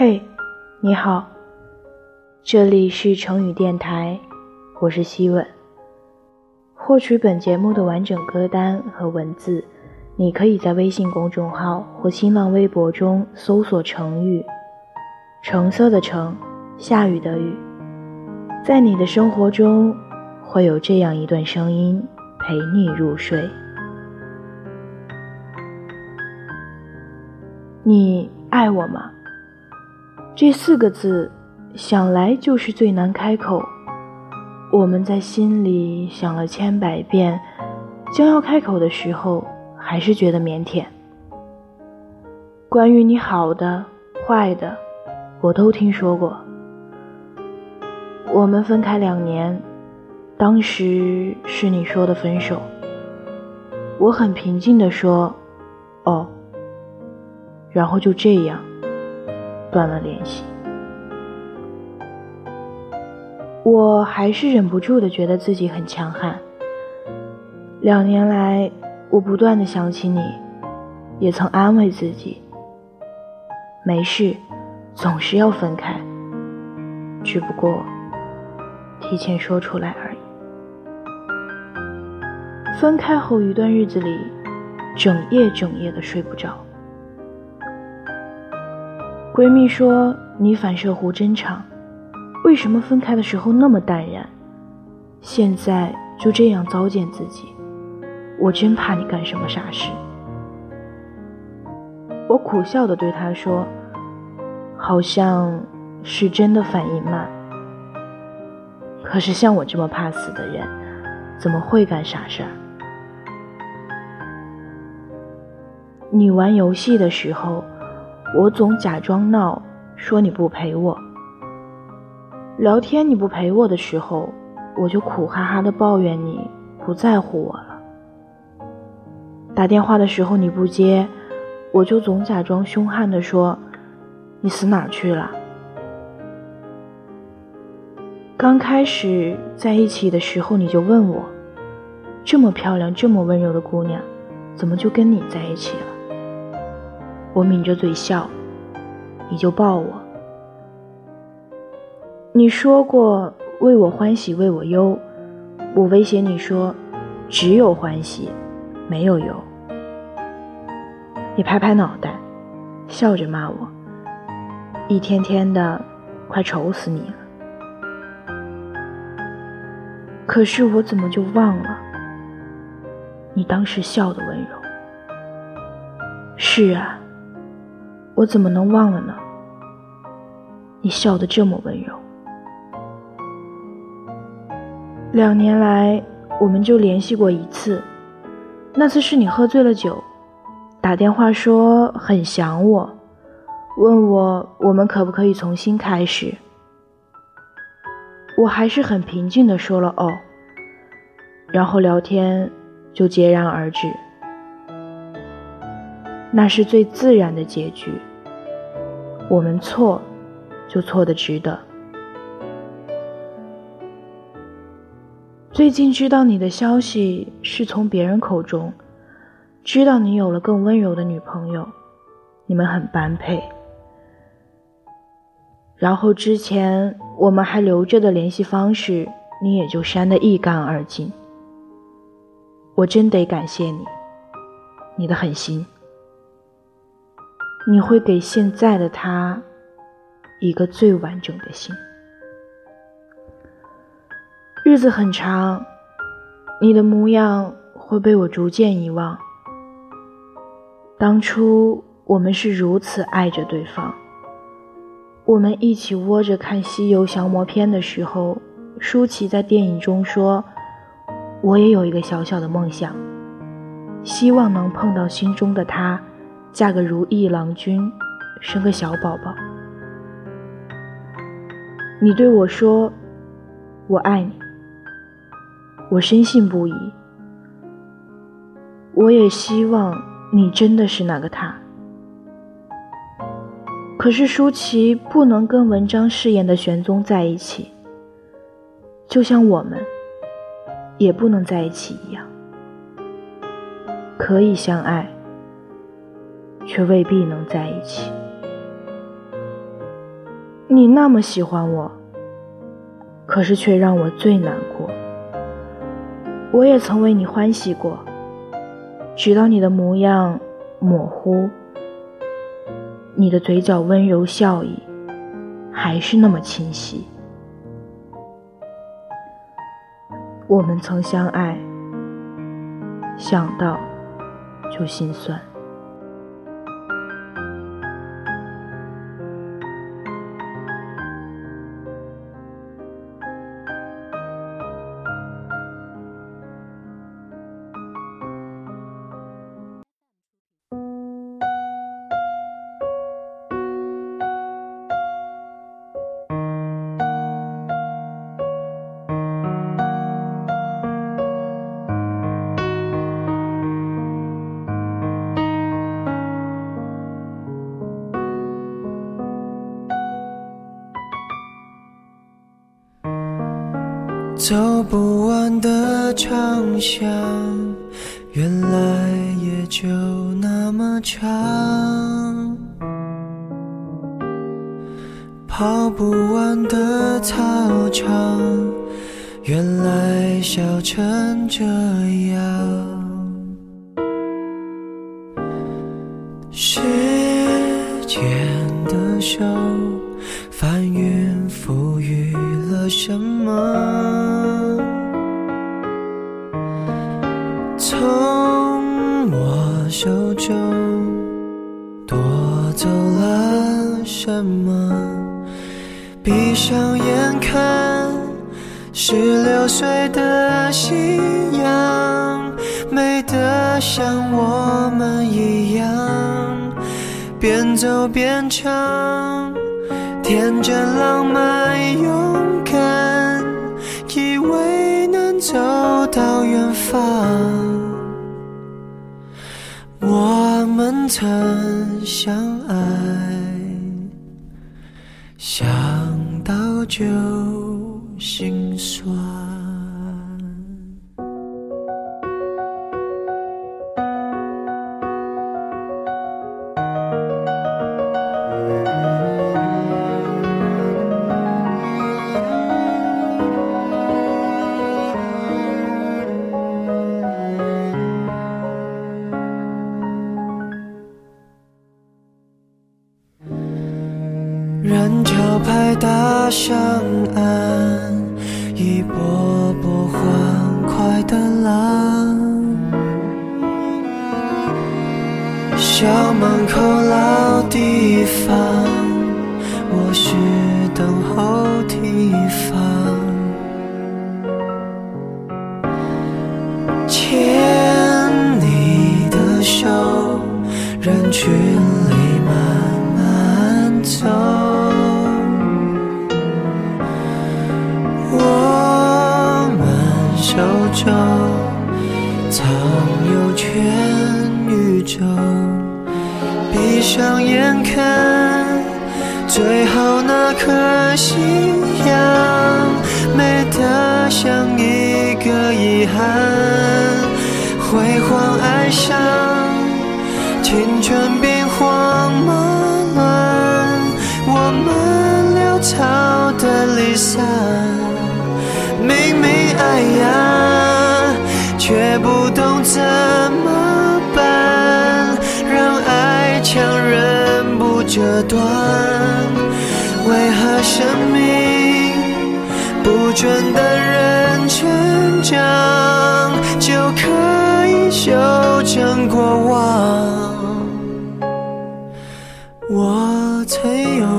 嘿，你好，这里是成语电台，我是希吻。获取本节目的完整歌单和文字，你可以在微信公众号或新浪微博中搜索“成语”，橙色的橙，下雨的雨。在你的生活中，会有这样一段声音陪你入睡。你爱我吗？这四个字，想来就是最难开口。我们在心里想了千百遍，将要开口的时候，还是觉得腼腆。关于你好的、坏的，我都听说过。我们分开两年，当时是你说的分手。我很平静地说：“哦。”然后就这样断了联系。我还是忍不住的觉得自己很强悍。两年来，我不断的想起你，也曾安慰自己，没事，总是要分开，只不过提前说出来而已。分开后一段日子里，整夜整夜的睡不着。闺蜜说：“你反射弧真长，为什么分开的时候那么淡然，现在就这样糟践自己？我真怕你干什么傻事。”我苦笑的对她说：“好像是真的反应慢，可是像我这么怕死的人，怎么会干傻事儿？你玩游戏的时候。”我总假装闹，说你不陪我。聊天你不陪我的时候，我就苦哈哈的抱怨你不在乎我了。打电话的时候你不接，我就总假装凶悍的说你死哪去了。刚开始在一起的时候你就问我，这么漂亮、这么温柔的姑娘，怎么就跟你在一起了？我抿着嘴笑，你就抱我。你说过为我欢喜为我忧，我威胁你说只有欢喜没有忧。你拍拍脑袋，笑着骂我，一天天的快愁死你了。可是我怎么就忘了你当时笑的温柔？是啊。我怎么能忘了呢？你笑得这么温柔。两年来，我们就联系过一次，那次是你喝醉了酒，打电话说很想我，问我我们可不可以重新开始。我还是很平静的说了哦，然后聊天就戛然而止。那是最自然的结局。我们错，就错的值得。最近知道你的消息是从别人口中，知道你有了更温柔的女朋友，你们很般配。然后之前我们还留着的联系方式，你也就删得一干二净。我真得感谢你，你的狠心。你会给现在的他一个最完整的心。日子很长，你的模样会被我逐渐遗忘。当初我们是如此爱着对方，我们一起窝着看《西游降魔篇》的时候，舒淇在电影中说：“我也有一个小小的梦想，希望能碰到心中的他。”嫁个如意郎君，生个小宝宝。你对我说：“我爱你。”我深信不疑。我也希望你真的是那个他。可是舒淇不能跟文章饰演的玄宗在一起，就像我们也不能在一起一样，可以相爱。却未必能在一起。你那么喜欢我，可是却让我最难过。我也曾为你欢喜过，直到你的模样模糊，你的嘴角温柔笑意还是那么清晰。我们曾相爱，想到就心酸。走不完的长巷，原来也就那么长。跑不完的操场，原来笑成这样。时间的手。翻云覆雨了什么？从我手中夺走了什么？闭上眼看，十六岁的夕阳，美得像我们一样，边走边唱。天真浪漫勇敢，以为能走到远方。我们曾相爱，想到就心酸。人潮拍打上岸，一波波欢快的浪。校门口老地方，我是等候地方。牵你的手，人群憾。辉煌爱上，青春兵荒马乱，我们潦草的离散，明明爱呀。却不懂怎么办，让爱强忍不折断。为何生命不倦的人成长，就可以修正过往？我曾有。